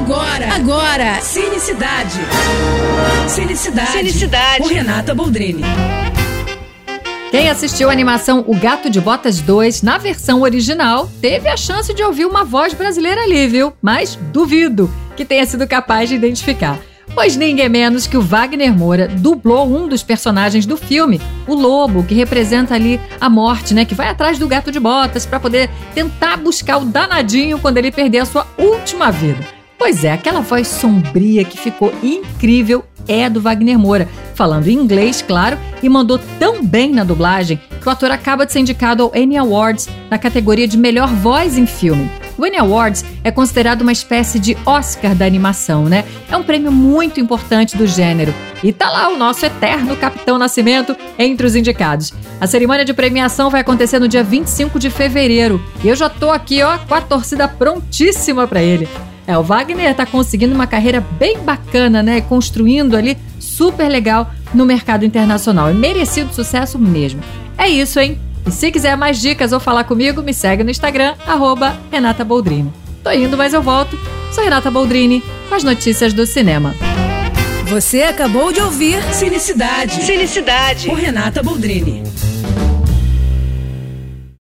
Agora, agora, Cinecidade. Cinecidade. Cinecidade. Com Renata Boldrini. Quem assistiu a animação O Gato de Botas 2 na versão original teve a chance de ouvir uma voz brasileira ali, viu? Mas duvido que tenha sido capaz de identificar. Pois ninguém menos que o Wagner Moura dublou um dos personagens do filme, o lobo, que representa ali a morte, né? Que vai atrás do gato de botas para poder tentar buscar o danadinho quando ele perder a sua última vida. Pois é, aquela voz sombria que ficou incrível é do Wagner Moura, falando em inglês, claro, e mandou tão bem na dublagem que o ator acaba de ser indicado ao Annie Awards na categoria de melhor voz em filme. O Annie Awards é considerado uma espécie de Oscar da animação, né? É um prêmio muito importante do gênero. E tá lá o nosso eterno Capitão Nascimento entre os indicados. A cerimônia de premiação vai acontecer no dia 25 de fevereiro. E eu já tô aqui, ó, com a torcida prontíssima para ele. É, o Wagner tá conseguindo uma carreira bem bacana, né? Construindo ali super legal no mercado internacional. É merecido sucesso mesmo. É isso, hein? E se quiser mais dicas ou falar comigo, me segue no Instagram, arroba Renata Boldrini. Tô indo, mas eu volto. Sou Renata Boldrini, com as notícias do cinema. Você acabou de ouvir Cinecidade. Cinecidade. Com Renata Boldrini.